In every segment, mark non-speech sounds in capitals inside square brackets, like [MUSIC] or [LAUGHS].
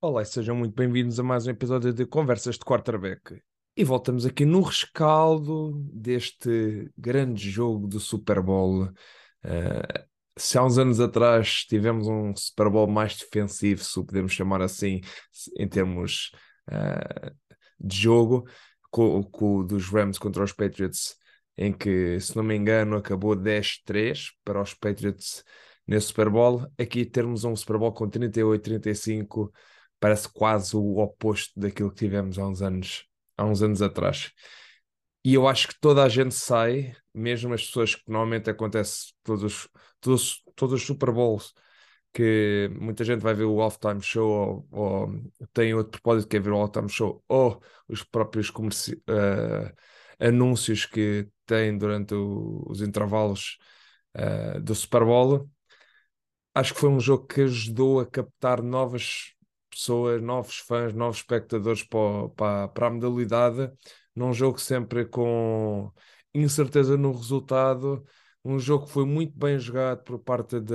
Olá e sejam muito bem-vindos a mais um episódio de Conversas de Quarterback. E voltamos aqui no rescaldo deste grande jogo do Super Bowl. Uh, se há uns anos atrás tivemos um Super Bowl mais defensivo, se o podemos chamar assim, em termos uh, de jogo, com, com dos Rams contra os Patriots, em que, se não me engano, acabou 10-3 para os Patriots nesse Super Bowl. Aqui termos um Super Bowl com 38-35 parece quase o oposto daquilo que tivemos há uns anos, há uns anos atrás. E eu acho que toda a gente sai, mesmo as pessoas que normalmente acontece todos, todos, todos os Super Bowls, que muita gente vai ver o halftime show ou, ou tem outro propósito que é ver o halftime show ou os próprios uh, anúncios que têm durante o, os intervalos uh, do Super Bowl. Acho que foi um jogo que ajudou a captar novas pessoas, novos fãs, novos espectadores para, para, para a modalidade, num jogo sempre com incerteza no resultado, um jogo que foi muito bem jogado por parte da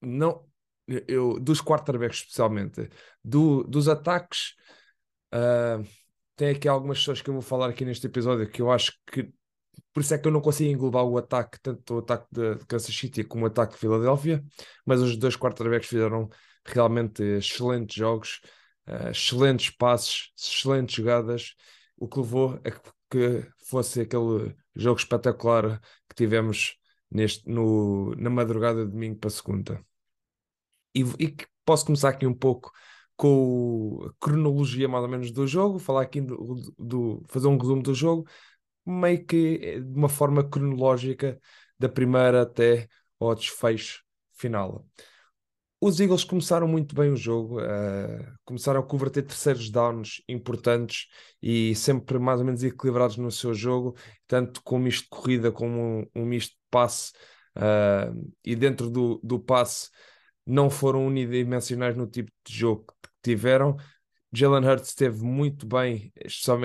não eu, dos quarterbacks especialmente, do, dos ataques. Uh, tem aqui algumas pessoas que eu vou falar aqui neste episódio que eu acho que por isso é que eu não consigo englobar o ataque, tanto o ataque de Kansas City como o ataque de Filadélfia, mas os dois quarterbacks fizeram realmente excelentes jogos, uh, excelentes passes, excelentes jogadas, o que levou a que fosse aquele jogo espetacular que tivemos neste, no, na madrugada de domingo para segunda. E, e posso começar aqui um pouco com a cronologia mais ou menos do jogo, falar aqui do, do fazer um resumo do jogo, meio que eh, de uma forma cronológica da primeira até ao desfecho final. Os Eagles começaram muito bem o jogo, uh, começaram a converter terceiros downs importantes e sempre mais ou menos equilibrados no seu jogo, tanto com um misto de corrida como um, um misto de passe. Uh, e dentro do, do passe não foram unidimensionais no tipo de jogo que tiveram. Jalen Hurts esteve muito bem,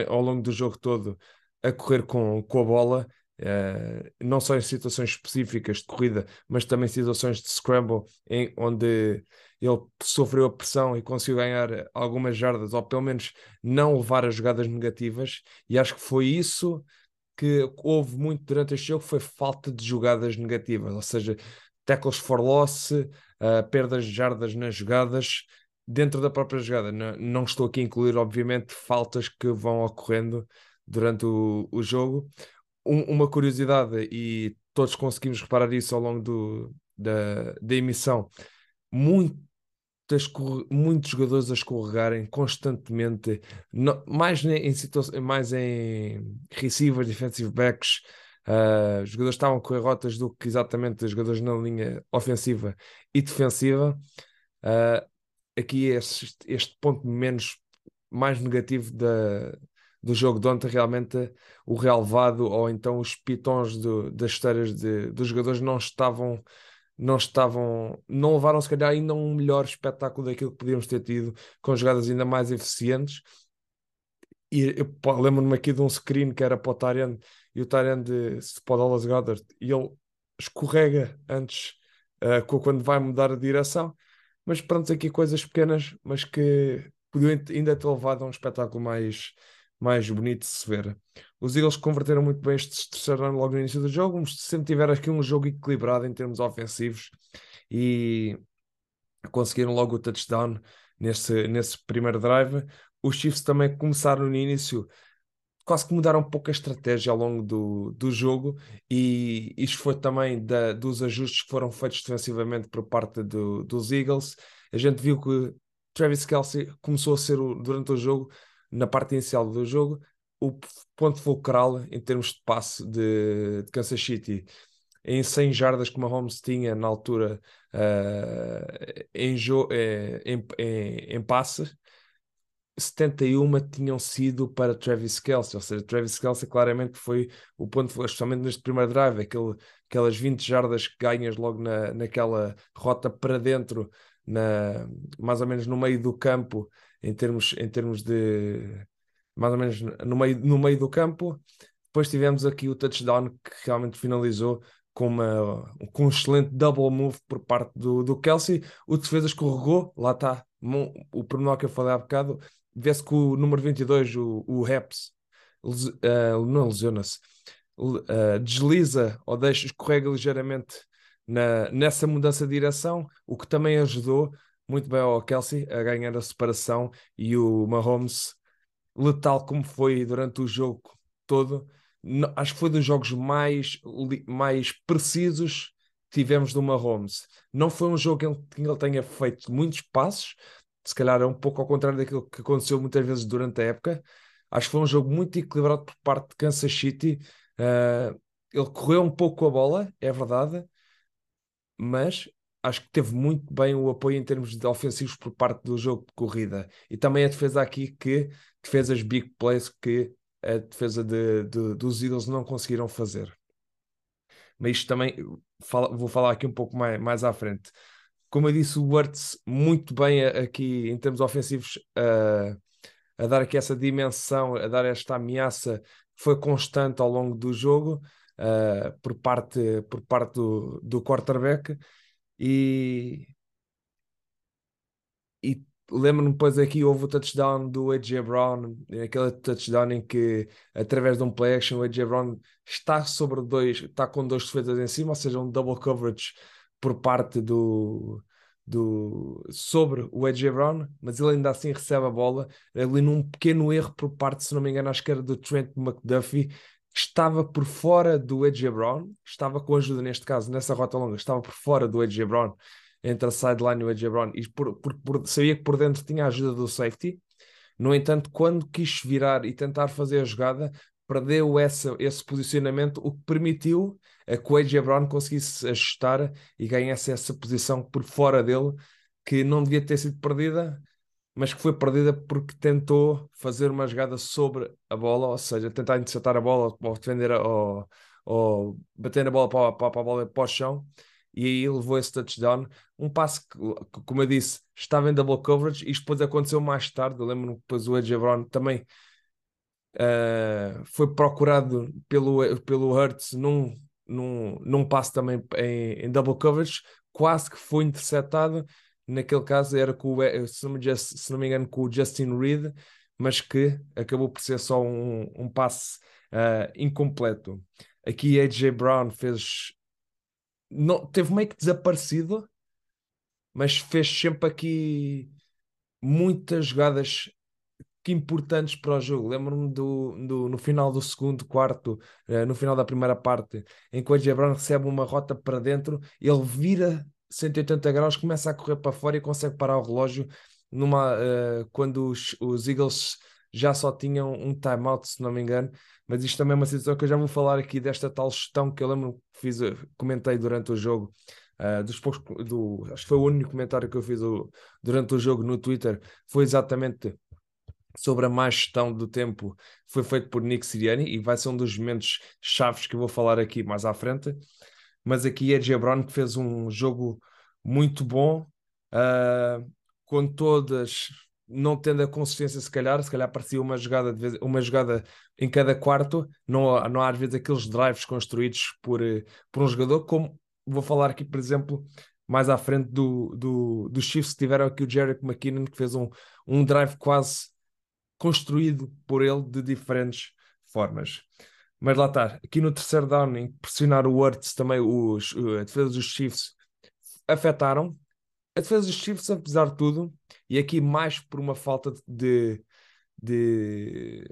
ao longo do jogo todo, a correr com, com a bola Uh, não só em situações específicas de corrida, mas também situações de scramble, em, onde ele sofreu a pressão e conseguiu ganhar algumas jardas, ou pelo menos não levar as jogadas negativas, e acho que foi isso que houve muito durante este jogo, foi falta de jogadas negativas, ou seja, tackles for loss, uh, perdas de jardas nas jogadas, dentro da própria jogada. Não, não, estou aqui a incluir, obviamente, faltas que vão ocorrendo durante o, o jogo, um, uma curiosidade, e todos conseguimos reparar isso ao longo do, da, da emissão, muitas, muitos jogadores a escorregarem constantemente, mais em mais em receivers, defensive backs, uh, jogadores estavam correr rotas do que exatamente jogadores na linha ofensiva e defensiva. Uh, aqui este, este ponto menos mais negativo da, do jogo de ontem, realmente o relevado ou então os pitons do, das esteiras de, dos jogadores não estavam, não estavam, não levaram se calhar ainda um melhor espetáculo daquilo que podíamos ter tido, com jogadas ainda mais eficientes. E eu lembro-me aqui de um screen que era para o Tyrande e o Tyrande para o Dallas Goddard e ele escorrega antes uh, quando vai mudar a direção. Mas pronto, aqui coisas pequenas, mas que podiam ainda ter levado a um espetáculo mais, mais bonito de se ver. Os Eagles converteram muito bem este terceiro logo no início do jogo, sempre tiveram aqui um jogo equilibrado em termos ofensivos e conseguiram logo o touchdown nesse, nesse primeiro drive. Os Chiefs também começaram no início, quase que mudaram um pouco a estratégia ao longo do, do jogo, e isto foi também da, dos ajustes que foram feitos defensivamente por parte do, dos Eagles. A gente viu que Travis Kelsey começou a ser, durante o jogo, na parte inicial do jogo, o ponto fulcral em termos de passe de, de Kansas City. Em 100 jardas que Mahomes tinha na altura uh, em, eh, em, em, em passe, 71 tinham sido para Travis Kelce, ou seja, Travis Kelce claramente foi o ponto, especialmente neste primeiro drive, aquele, aquelas 20 jardas que ganhas logo na, naquela rota para dentro, na, mais ou menos no meio do campo, em termos, em termos de mais ou menos no meio, no meio do campo. Depois tivemos aqui o touchdown que realmente finalizou com, uma, com um excelente double move por parte do, do Kelsey. O defesa escorregou, lá está, o pormenor que eu falei há bocado, vê-se que o número 22, o, o Reps, uh, não lesiona-se, uh, desliza ou deixa, escorrega ligeiramente na, nessa mudança de direção, o que também ajudou muito bem ao Kelsey a ganhar a separação e o Mahomes, letal como foi durante o jogo todo, acho que foi dos jogos mais, mais precisos que tivemos do Mahomes. Não foi um jogo em que ele tenha feito muitos passos, se calhar é um pouco ao contrário daquilo que aconteceu muitas vezes durante a época. Acho que foi um jogo muito equilibrado por parte de Kansas City. Uh, ele correu um pouco a bola, é verdade, mas acho que teve muito bem o apoio em termos de ofensivos por parte do jogo de corrida. E também a defesa aqui que fez as big plays que a defesa de, de, dos Eagles não conseguiram fazer. Mas isto também fala, vou falar aqui um pouco mais, mais à frente. Como eu disse, o Wurtz muito bem aqui em termos ofensivos a, a dar aqui essa dimensão, a dar esta ameaça foi constante ao longo do jogo uh, por parte, por parte do, do quarterback e, e lembro-me depois aqui houve o touchdown do AJ Brown, aquele touchdown em que através de um play action o AJ Brown está sobre dois, está com dois defesas em cima, ou seja, um double coverage por parte do, do sobre o AJ Brown, mas ele ainda assim recebe a bola ali num pequeno erro por parte, se não me engano, que era do Trent McDuffie, estava por fora do AJ Brown, estava com ajuda neste caso, nessa rota longa, estava por fora do AJ Brown entre a sideline e o AJ Brown e por, por, por, sabia que por dentro tinha a ajuda do safety. No entanto, quando quis virar e tentar fazer a jogada, perdeu essa, esse posicionamento, o que permitiu a que o AJ Brown conseguisse ajustar e ganhasse essa posição por fora dele, que não devia ter sido perdida, mas que foi perdida porque tentou fazer uma jogada sobre a bola, ou seja, tentar interceptar a bola ou defender ou, ou bater na bola para, para, para a bola para o chão e aí levou esse touchdown. Um passo que, como eu disse, estava em double coverage. Isto depois aconteceu mais tarde. Eu lembro-me que depois o Brown também uh, foi procurado pelo, pelo Hurts num, num, num passo também em, em, double coverage, quase que foi interceptado. Naquele caso era com o, se não me, se não me engano, com o Justin Reed, mas que acabou por ser só um, um passe uh, incompleto. Aqui AJ Brown fez não, teve meio que desaparecido, mas fez sempre aqui muitas jogadas importantes para o jogo. Lembro-me do, do, no final do segundo quarto, uh, no final da primeira parte, em que o AJ Brown recebe uma rota para dentro, ele vira 180 graus, começa a correr para fora e consegue parar o relógio numa, uh, quando os, os Eagles já só tinham um timeout, se não me engano, mas isto também é uma situação que eu já vou falar aqui desta tal gestão que eu lembro que fiz, eh, comentei durante o jogo. Uh, dos poucos, do, acho que foi o único comentário que eu fiz o, durante o jogo no Twitter, foi exatamente sobre a má gestão do tempo, foi feito por Nick Siriani e vai ser um dos momentos chaves que eu vou falar aqui mais à frente. Mas aqui é Brown que fez um jogo muito bom, uh, com todas não tendo a consistência, se calhar, se calhar parecia uma jogada, vez, uma jogada em cada quarto, não, não há às vezes aqueles drives construídos por, eh, por um jogador, como vou falar aqui, por exemplo, mais à frente do, do, dos Chiefs, tiveram aqui o Jerick McKinnon, que fez um, um drive quase construído por ele de diferentes formas. Mas lá está, aqui no terceiro down, em pressionar o Wurtz, também os, a defesa dos Chiefs afetaram, a defesa dos Chiefs, apesar de tudo, e aqui mais por uma falta de. de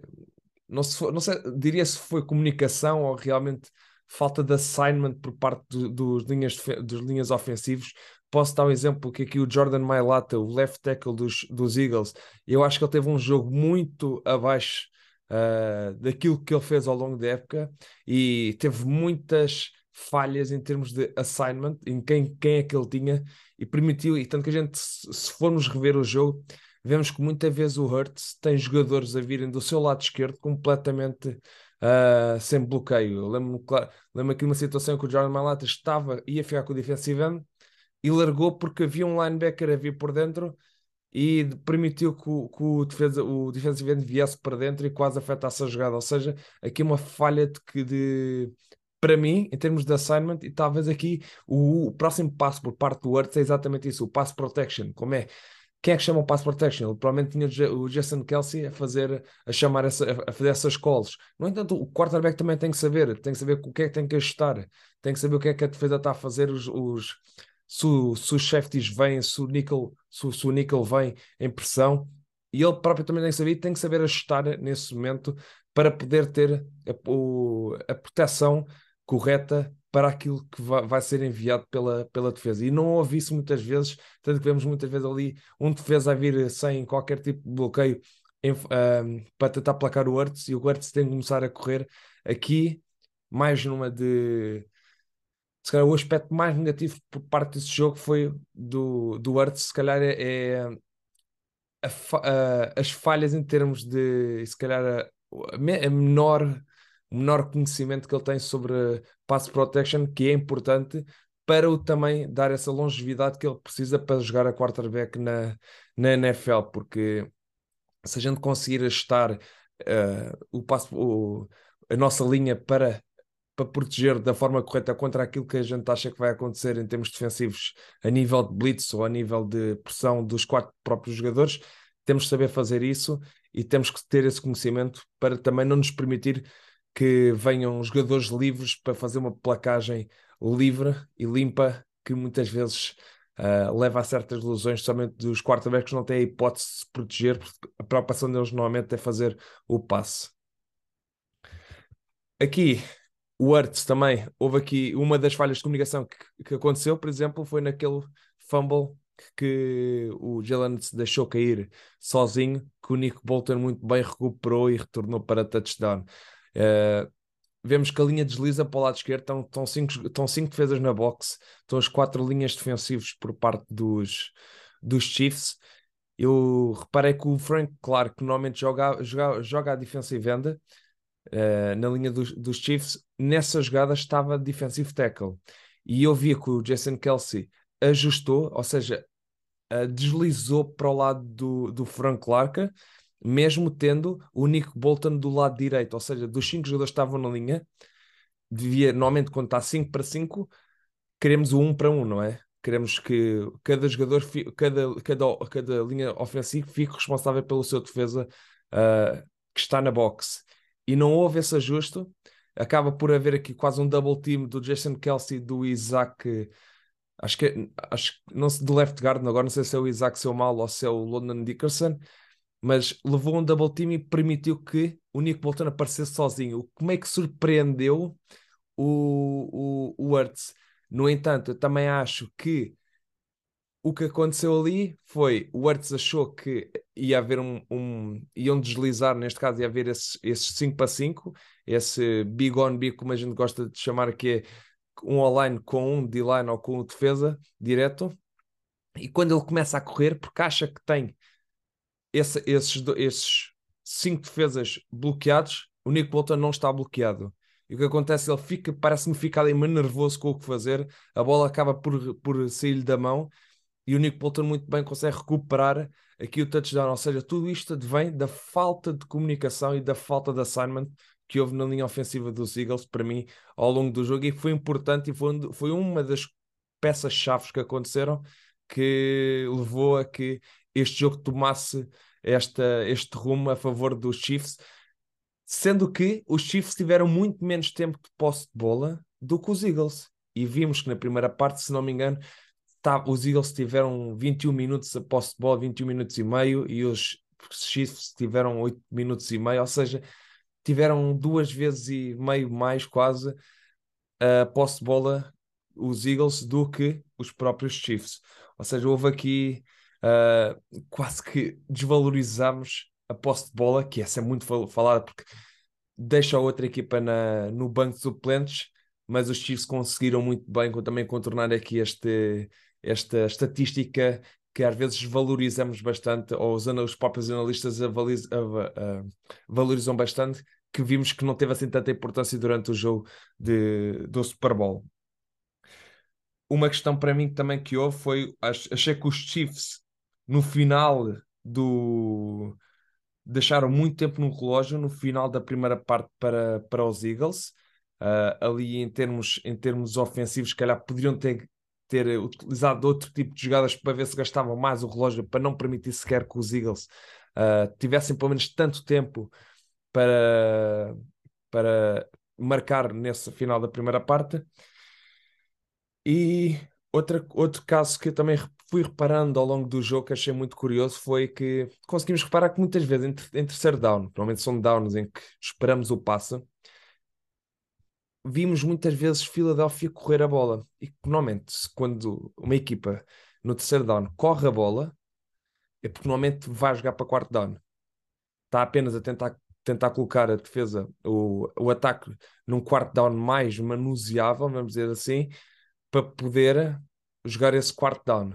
não, se não sei, diria se foi comunicação ou realmente falta de assignment por parte do, dos, linhas, dos linhas ofensivos. Posso dar um exemplo que aqui o Jordan Mailata, o left tackle dos, dos Eagles, eu acho que ele teve um jogo muito abaixo uh, daquilo que ele fez ao longo da época e teve muitas falhas em termos de assignment, em quem, quem é que ele tinha, e permitiu, e tanto que a gente, se formos rever o jogo, vemos que muitas vezes o Hurts tem jogadores a virem do seu lado esquerdo completamente uh, sem bloqueio. lembro-me claro, lembro aqui uma situação que o Jordan Malata estava, ia ficar com o defensive end e largou porque havia um linebacker a vir por dentro e permitiu que o, que o, defesa, o defensive end viesse para dentro e quase afetasse a jogada. Ou seja, aqui uma falha de, de para mim, em termos de assignment, e talvez aqui o, o próximo passo por parte do Word é exatamente isso, o pass protection, como é quem é que chama o pass protection? Ele provavelmente tinha o Jason Kelsey a fazer, a chamar essa, a fazer essas calls. No entanto, o quarterback também tem que saber, tem que saber o que é que tem que ajustar, tem que saber o que é que a defesa está a fazer, os, os se, se os safeties vêm, se o nickel, se, se o nickel vem em pressão, e ele próprio também tem que saber, tem que saber ajustar nesse momento para poder ter a, o, a proteção correta para aquilo que vai, ser enviado pela, pela defesa. E não houve isso muitas vezes, tanto que vemos muitas vezes ali um defesa a vir sem qualquer tipo de bloqueio em, para tentar placar o Hertz e o Hertz tem que começar a correr aqui, mais numa de. Se calhar o aspecto mais negativo por parte desse jogo foi do, do Hertz, se calhar é, é a, a, as falhas em termos de, se calhar, a, a menor menor conhecimento que ele tem sobre pass protection, que é importante para o também dar essa longevidade que ele precisa para jogar a quarterback na, na NFL, porque se a gente conseguir ajustar uh, o passo, o, a nossa linha para, para proteger da forma correta contra aquilo que a gente acha que vai acontecer em termos defensivos a nível de blitz ou a nível de pressão dos quatro próprios jogadores, temos que saber fazer isso e temos que ter esse conhecimento para também não nos permitir que venham jogadores livres para fazer uma placagem livre e limpa que muitas vezes uh, leva a certas lesões, somente dos quarterbacks não têm a hipótese de se proteger, porque a preocupação deles normalmente é fazer o passe. Aqui, o Arts também, houve aqui uma das falhas de comunicação que, que aconteceu, por exemplo, foi naquele fumble que o Jalen se deixou cair sozinho, que o Nick Bolton muito bem recuperou e retornou para touchdown. Uh, vemos que a linha desliza para o lado esquerdo, estão, estão, cinco, estão cinco defesas na box, estão as quatro linhas defensivas por parte dos, dos Chiefs. Eu reparei que o Frank Clark, que normalmente joga, joga, joga a defensive end, uh, na linha dos, dos Chiefs, nessa jogada estava defensive tackle. E eu via que o Jason Kelsey ajustou, ou seja, uh, deslizou para o lado do, do Frank Clark mesmo tendo o Nick Bolton do lado direito, ou seja, dos cinco jogadores que estavam na linha, devia, normalmente quando está 5 para 5, queremos o 1 um para 1, um, não é? Queremos que cada jogador, cada, cada, cada linha ofensiva fique responsável pelo seu defesa uh, que está na box. E não houve esse ajuste. Acaba por haver aqui quase um double team do Jason Kelsey do Isaac. Acho que acho não sei do left guard agora não sei se é o Isaac seu mal ou se é o London Dickerson mas levou um double team e permitiu que o Nick Bolton aparecesse sozinho. Como é que surpreendeu o, o, o Hurts? No entanto, eu também acho que o que aconteceu ali foi o Hurts achou que ia haver um, um iam deslizar, neste caso ia haver esses, esses 5 para 5, esse big on big, como a gente gosta de chamar, que é um online com um D-line ou com o defesa direto. E quando ele começa a correr, porque acha que tem esse, esses, esses cinco defesas bloqueados, o Nick Bolton não está bloqueado. E o que acontece? Ele fica, parece-me ficar ali meio nervoso com o que fazer, a bola acaba por, por sair-lhe da mão e o Nick Bolton muito bem consegue recuperar aqui o touchdown. Ou seja, tudo isto advém da falta de comunicação e da falta de assignment que houve na linha ofensiva dos Eagles, para mim, ao longo do jogo, e foi importante e foi, foi uma das peças-chave que aconteceram que levou a que este jogo tomasse esta, este rumo a favor dos Chiefs, sendo que os Chiefs tiveram muito menos tempo de posse de bola do que os Eagles. E vimos que na primeira parte, se não me engano, tá, os Eagles tiveram 21 minutos a posse de bola, 21 minutos e meio, e os Chiefs tiveram 8 minutos e meio, ou seja, tiveram duas vezes e meio mais quase a posse de bola os Eagles do que os próprios Chiefs. Ou seja, houve aqui uh, quase que desvalorizamos a posse de bola, que essa é muito falada porque deixa a outra equipa na, no banco de suplentes, mas os Chiefs conseguiram muito bem também contornar aqui este, esta estatística que às vezes valorizamos bastante, ou os, os próprios analistas a, a, a, valorizam bastante, que vimos que não teve assim tanta importância durante o jogo de, do Super Bowl. Uma questão para mim também que houve foi, achei que os Chiefs no final do. Deixaram muito tempo no relógio no final da primeira parte para, para os Eagles. Uh, ali em termos, em termos ofensivos, se calhar poderiam ter ter utilizado outro tipo de jogadas para ver se gastavam mais o relógio, para não permitir sequer que os Eagles uh, tivessem pelo menos tanto tempo para, para marcar nesse final da primeira parte. E outra, outro caso que eu também fui reparando ao longo do jogo, que achei muito curioso, foi que conseguimos reparar que muitas vezes em, em terceiro down, normalmente são downs em que esperamos o passe, vimos muitas vezes Filadélfia correr a bola. E normalmente, quando uma equipa no terceiro down corre a bola, é porque normalmente vai jogar para quarto down. Está apenas a tentar, tentar colocar a defesa, o, o ataque, num quarto down mais manuseável, vamos dizer assim, para poder jogar esse quarto down.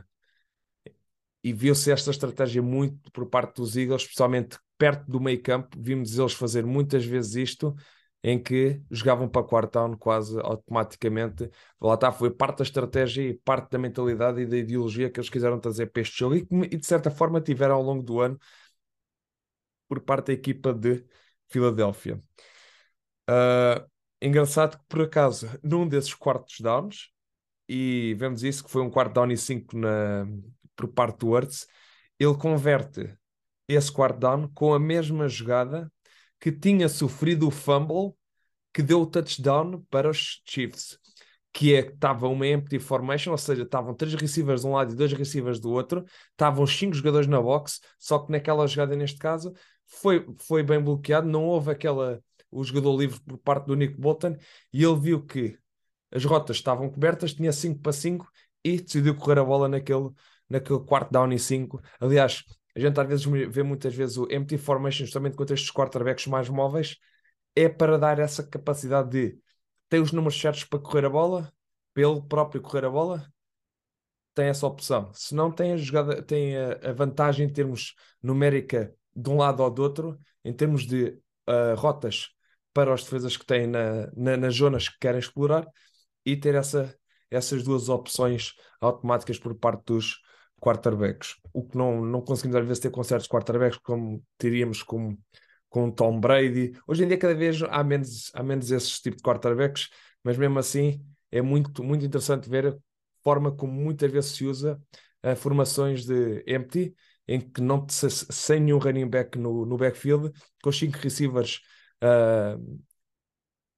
E viu-se esta estratégia muito por parte dos Eagles, especialmente perto do meio campo. Vimos eles fazer muitas vezes isto, em que jogavam para quarto down quase automaticamente. Lá está, foi parte da estratégia e parte da mentalidade e da ideologia que eles quiseram trazer para este jogo e e de certa forma, tiveram ao longo do ano por parte da equipa de Filadélfia. Uh, engraçado que, por acaso, num desses quartos downs, e vemos isso, que foi um quarto down e 5 na, por parte do Hurts, ele converte esse quarto down com a mesma jogada que tinha sofrido o fumble que deu o touchdown para os Chiefs, que é que estava uma empty formation, ou seja, estavam três receivers de um lado e dois receivers do outro, estavam cinco jogadores na box, só que naquela jogada neste caso foi, foi bem bloqueado, não houve aquela o jogador livre por parte do Nick Bolton e ele viu que as rotas estavam cobertas, tinha 5 para 5 e decidiu correr a bola naquele, naquele quarto down e 5. Aliás, a gente às vezes vê muitas vezes o empty formation justamente contra estes quarterbacks mais móveis, é para dar essa capacidade de ter os números certos para correr a bola, pelo próprio correr a bola, tem essa opção. Se não tem a jogada, tem a, vantagem em termos numérica de um lado ou do outro, em termos de uh, rotas para os defesas que têm na, na, nas zonas que querem explorar e ter essa, essas duas opções automáticas por parte dos, quarterbacks, o que não, não conseguimos às vezes ter com certos quarterbacks como teríamos com, com Tom Brady. Hoje em dia cada vez há menos, há menos esses tipos de quarterbacks, mas mesmo assim é muito, muito interessante ver a forma como muitas vezes se usa uh, formações de empty, em que não sem nenhum running back no, no backfield, com cinco receivers uh,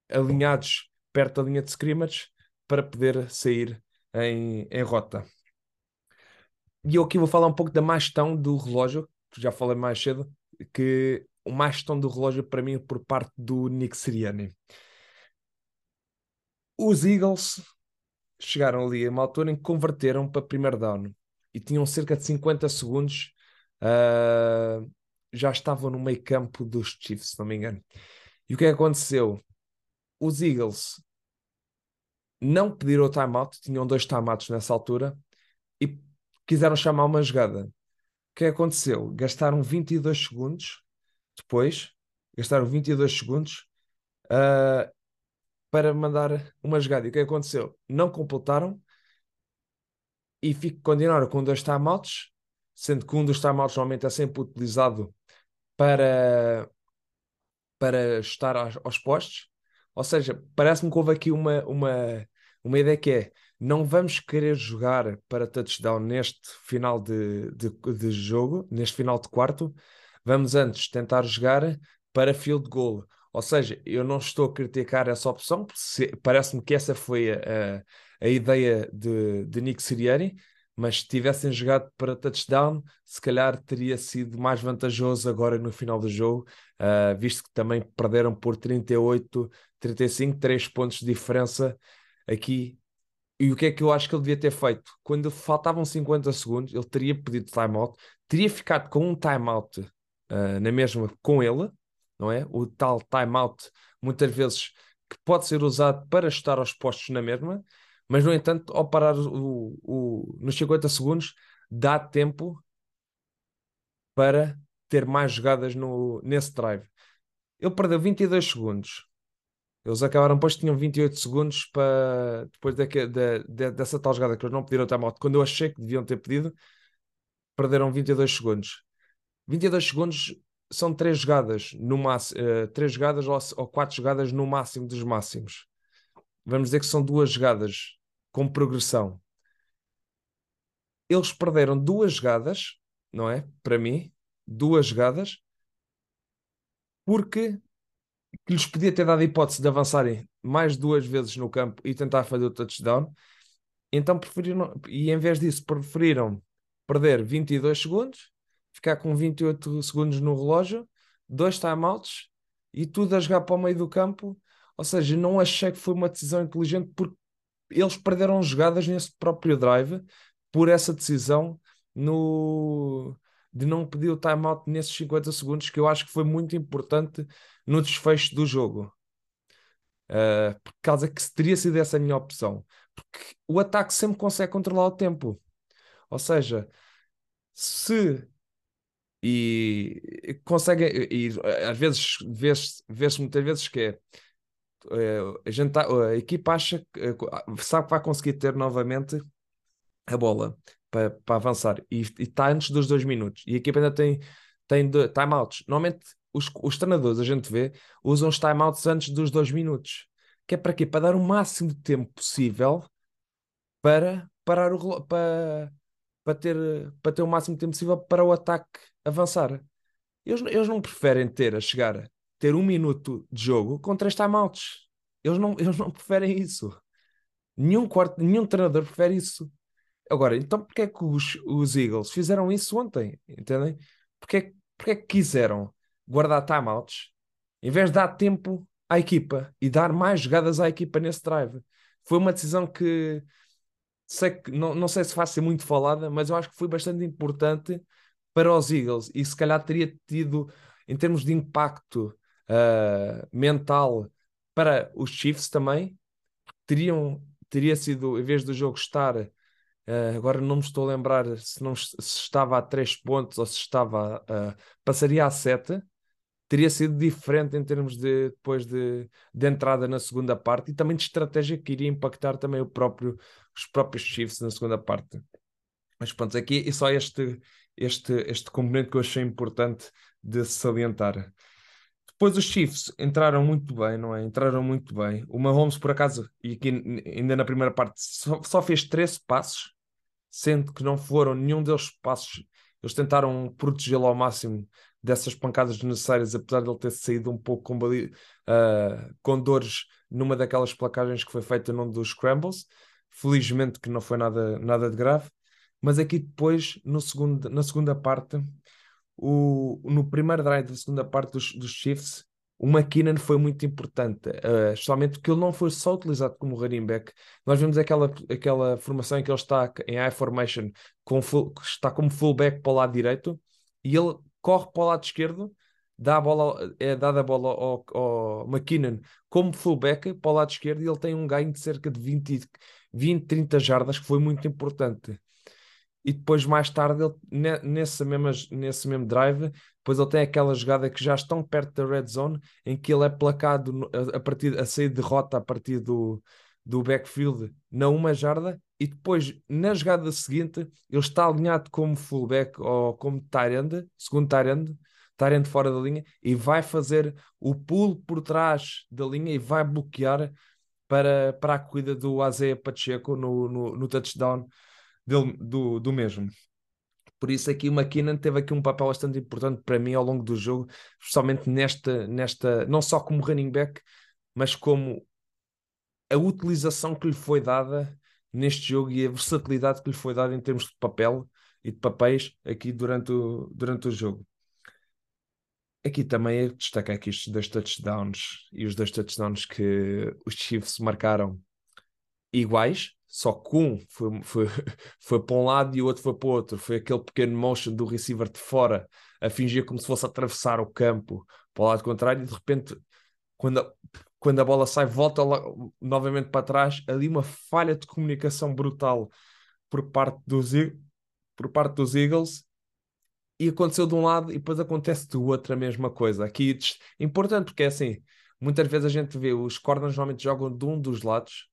alinhados perto da linha de scrimmage para poder sair em, em rota. E eu aqui vou falar um pouco da má gestão do relógio, que já falei mais cedo, que o má gestão do relógio para mim por parte do Nick Sirianni. Os Eagles chegaram ali a uma altura em que converteram para primeiro down e tinham cerca de 50 segundos, uh, já estavam no meio campo dos Chiefs, se não me engano. E o que é que aconteceu? Os Eagles não pediram o timeout, tinham dois timeouts nessa altura, e quiseram chamar uma jogada. O que aconteceu? Gastaram 22 segundos depois, gastaram 22 segundos uh, para mandar uma jogada. E o que aconteceu? Não completaram e fico, continuaram com dois timeouts, sendo que um dos timeouts normalmente é sempre utilizado para, para estar aos, aos postos. Ou seja, parece-me que houve aqui uma, uma, uma ideia que é não vamos querer jogar para touchdown neste final de, de, de, jogo, neste final de quarto, vamos antes tentar jogar para field goal. Ou seja, eu não estou a criticar essa opção, parece-me que essa foi a, a ideia de, de Nick Sirianni, mas se tivessem jogado para touchdown, se calhar teria sido mais vantajoso agora no final do jogo, uh, visto que também perderam por 38, 35, 3 pontos de diferença aqui e o que é que eu acho que ele devia ter feito? Quando faltavam 50 segundos, ele teria pedido timeout, teria ficado com um timeout uh, na mesma com ele, não é? O tal timeout, muitas vezes, que pode ser usado para estar aos postos na mesma, mas no entanto, ao parar o, o, nos 50 segundos, dá tempo para ter mais jogadas no, nesse drive. Ele perdeu 22 segundos eles acabaram, depois tinham 28 segundos para depois de, de, de, dessa tal jogada que eles não pediram timeout. Quando eu achei que deviam ter pedido, perderam 22 segundos. 22 segundos são três jogadas no máximo, uh, três jogadas ou, ou quatro jogadas no máximo dos máximos. Vamos dizer que são duas jogadas com progressão. eles perderam duas jogadas, não é? Para mim, duas jogadas, porque que lhes podia ter dado a hipótese de avançarem mais duas vezes no campo e tentar fazer o touchdown. Então preferiram, e em vez disso, preferiram perder 22 segundos, ficar com 28 segundos no relógio, dois timeouts e tudo a jogar para o meio do campo. Ou seja, não achei que foi uma decisão inteligente porque eles perderam jogadas nesse próprio drive por essa decisão no, de não pedir o timeout nesses 50 segundos, que eu acho que foi muito importante no desfecho do jogo. Uh, por causa que teria sido essa a minha opção. Porque o ataque sempre consegue controlar o tempo. Ou seja, se e consegue e às vezes vê-se vê muitas vezes que é uh, a, gente tá, a equipa acha uh, sabe que vai conseguir ter novamente a bola para, para avançar e está antes dos dois minutos e a equipa ainda tem, tem timeouts. Normalmente os, os treinadores, a gente vê, usam os timeouts antes dos dois minutos. Que é para quê? Para dar o máximo de tempo possível para parar o para, para, ter, para ter o máximo de tempo possível para o ataque avançar. Eles, eles não preferem ter a chegar ter um minuto de jogo com três timeouts. Eles não, eles não preferem isso. Nenhum, quarto, nenhum treinador prefere isso. Agora, então porquê é que os, os Eagles fizeram isso ontem? Entendem? Porquê, porquê é que quiseram guardar timeouts em vez de dar tempo à equipa e dar mais jogadas à equipa nesse drive? Foi uma decisão que sei que não, não sei se vai ser muito falada, mas eu acho que foi bastante importante para os Eagles e se calhar teria tido, em termos de impacto uh, mental para os Chiefs também, teriam, teria sido, em vez do jogo estar Uh, agora não me estou a lembrar se, não, se estava a 3 pontos ou se estava uh, passaria a 7 teria sido diferente em termos de depois de, de entrada na segunda parte e também de estratégia que iria impactar também o próprio, os próprios Chiefs na segunda parte. Mas pronto, aqui é só este, este, este componente que eu achei importante de salientar. Depois os Chiefs entraram muito bem, não é? Entraram muito bem. O Mahomes, por acaso, e aqui ainda na primeira parte, só, só fez 13 passos, sendo que não foram nenhum deles passos. Eles tentaram protegê-lo ao máximo dessas pancadas desnecessárias, apesar de ele ter saído um pouco com, uh, com dores numa daquelas placagens que foi feita num dos scrambles. Felizmente que não foi nada, nada de grave. Mas aqui depois, no segundo, na segunda parte, o, no primeiro drive da segunda parte dos, dos Chiefs, o McKinnon foi muito importante, uh, especialmente porque ele não foi só utilizado como running back. Nós vemos aquela, aquela formação em que ele está em high formation, com full, está como fullback para o lado direito, e ele corre para o lado esquerdo, dá a bola, é dada a bola ao, ao McKinnon como fullback para o lado esquerdo, e ele tem um ganho de cerca de 20, 20 30 jardas, que foi muito importante e depois mais tarde ele, nesse, mesmo, nesse mesmo drive, depois ele tem aquela jogada que já estão perto da red zone, em que ele é placado a, partir a sair de rota a partir do, do backfield na uma jarda, e depois na jogada seguinte ele está alinhado como fullback ou como tight segundo tight end fora da linha, e vai fazer o pulo por trás da linha e vai bloquear para, para a corrida do Azeia Pacheco no, no, no touchdown dele, do, do mesmo. Por isso aqui o McKinnon teve aqui um papel bastante importante para mim ao longo do jogo, especialmente nesta, nesta não só como running back, mas como a utilização que lhe foi dada neste jogo e a versatilidade que lhe foi dada em termos de papel e de papéis aqui durante o, durante o jogo. Aqui também destaca aqui estes dois touchdowns e os dois touchdowns que os Chiefs marcaram iguais, só que um foi, foi, [LAUGHS] foi para um lado e o outro foi para o outro. Foi aquele pequeno motion do receiver de fora a fingir como se fosse atravessar o campo para o lado contrário e de repente, quando a, quando a bola sai, volta lá, novamente para trás. Ali uma falha de comunicação brutal por parte dos, por parte dos Eagles e aconteceu de um lado e depois acontece do outro a mesma coisa. Aqui importante porque é assim, muitas vezes a gente vê os corners normalmente jogam de um dos lados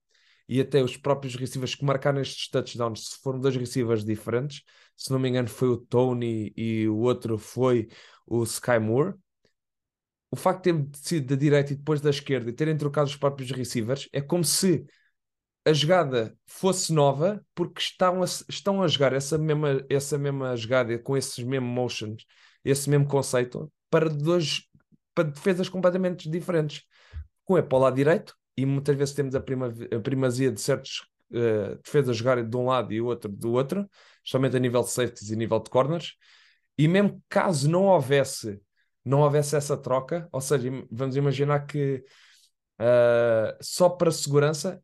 e até os próprios receivers que marcaram estes touchdowns, foram dois receivers diferentes, se não me engano foi o Tony e o outro foi o Sky Moore. O facto de ter sido da direita e depois da esquerda e terem trocado os próprios receivers é como se a jogada fosse nova, porque estão a, estão a jogar essa mesma, essa mesma jogada com esses mesmos motions, esse mesmo conceito, para dois para defesas completamente diferentes. Com é para o lado direito, e muitas vezes temos a, prima, a primazia de certos uh, defesas jogarem de um lado e o outro do outro, somente a nível de safeties e nível de corners, e mesmo caso não houvesse não houvesse essa troca, ou seja, vamos imaginar que uh, só para segurança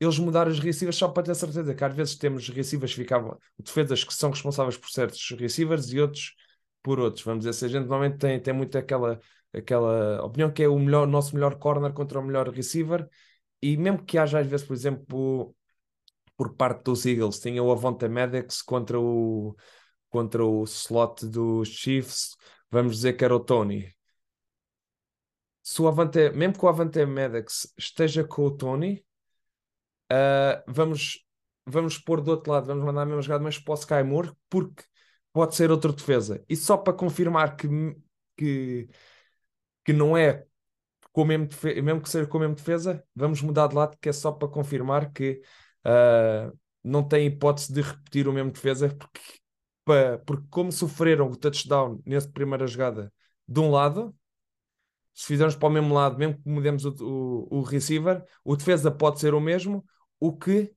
eles mudaram os receivers só para ter certeza que às vezes temos receivers que ficavam, defesas que são responsáveis por certos receivers e outros por outros. Vamos dizer, se a gente normalmente tem, tem muito aquela, aquela opinião que é o melhor, nosso melhor corner contra o melhor receiver, e mesmo que haja às vezes, por exemplo, por parte dos Eagles, tinha o Avonte Maddox contra o, contra o slot dos Chiefs, vamos dizer que era o Tony. Se o Avante, mesmo que o Avante Maddox esteja com o Tony, uh, vamos, vamos pôr do outro lado, vamos mandar a mesma jogada, mas para o Sky Moore, porque pode ser outra defesa. E só para confirmar que, que, que não é com o mesmo, mesmo que seja com a mesma defesa, vamos mudar de lado, que é só para confirmar que uh, não tem hipótese de repetir o mesmo defesa, porque, para, porque como sofreram o touchdown nessa primeira jogada de um lado, se fizermos para o mesmo lado, mesmo que mudemos o, o, o receiver, o defesa pode ser o mesmo, o que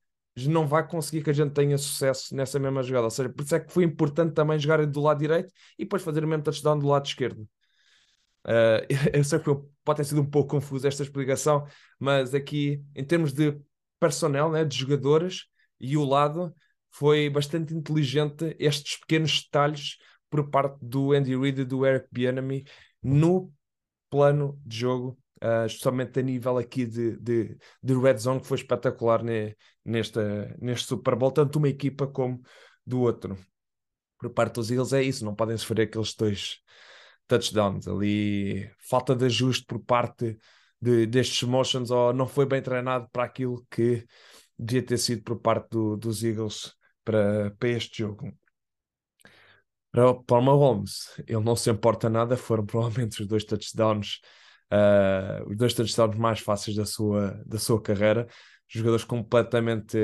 não vai conseguir que a gente tenha sucesso nessa mesma jogada. Ou seja, por isso é que foi importante também jogar do lado direito e depois fazer o mesmo touchdown do lado esquerdo. Uh, [LAUGHS] eu sei que pode ter sido um pouco confuso esta explicação, mas aqui, em termos de personnel, né, de jogadores e o lado, foi bastante inteligente estes pequenos detalhes por parte do Andy Reid e do Eric Bieniemy no plano de jogo uh, especialmente a nível aqui de, de, de red zone, que foi espetacular ne, nesta, neste Super Bowl, tanto uma equipa como do outro. Por parte dos Eagles é isso, não podem sofrer aqueles dois touchdowns ali, falta de ajuste por parte de, destes motions, ou não foi bem treinado para aquilo que devia ter sido por parte do, dos Eagles para, para este jogo. Para, para o Mahomes, ele não se importa nada, foram provavelmente os dois touchdowns uh, os dois touchdowns mais fáceis da sua, da sua carreira, jogadores completamente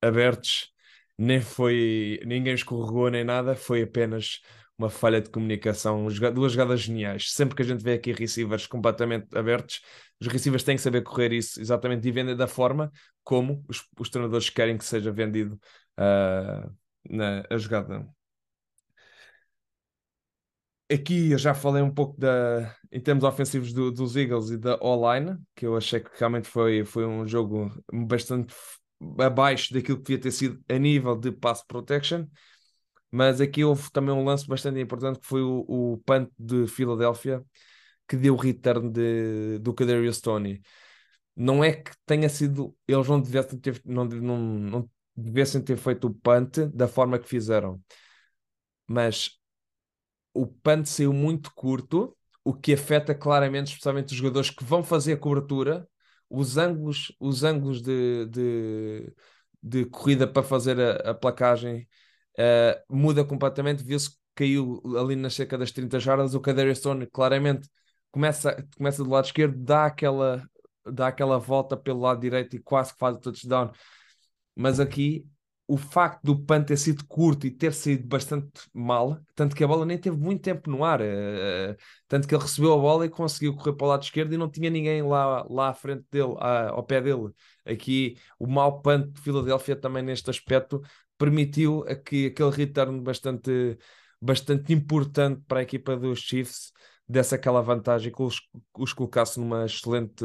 abertos, nem foi, ninguém escorregou nem nada, foi apenas uma falha de comunicação, duas jogadas geniais. Sempre que a gente vê aqui receivers completamente abertos, os receivers têm que saber correr isso exatamente e vender da forma como os, os treinadores querem que seja vendido uh, na a jogada aqui eu já falei um pouco da, em termos ofensivos do, dos Eagles e da online, que eu achei que realmente foi, foi um jogo bastante abaixo daquilo que devia ter sido a nível de pass protection. Mas aqui houve também um lance bastante importante que foi o, o punt de Filadélfia que deu o return de, do Kadarius Tony. Não é que tenha sido, eles não devessem ter, não, não, não devessem ter feito o punt da forma que fizeram, mas o punt saiu muito curto, o que afeta claramente, especialmente os jogadores que vão fazer a cobertura, os ângulos, os ângulos de, de, de corrida para fazer a, a placagem uh, muda completamente. Viu-se que caiu ali na cerca das 30 jardas. O Kadarius Stone claramente começa, começa do lado esquerdo, dá aquela, dá aquela volta pelo lado direito e quase que faz o touchdown. Mas aqui o facto do PAN ter sido curto e ter saído bastante mal, tanto que a bola nem teve muito tempo no ar, uh, tanto que ele recebeu a bola e conseguiu correr para o lado esquerdo e não tinha ninguém lá, lá à frente dele, ao pé dele. Aqui o mau PAN de Filadélfia também neste aspecto permitiu que aquele return bastante, bastante importante para a equipa dos Chiefs desse aquela vantagem que os, os colocasse numa excelente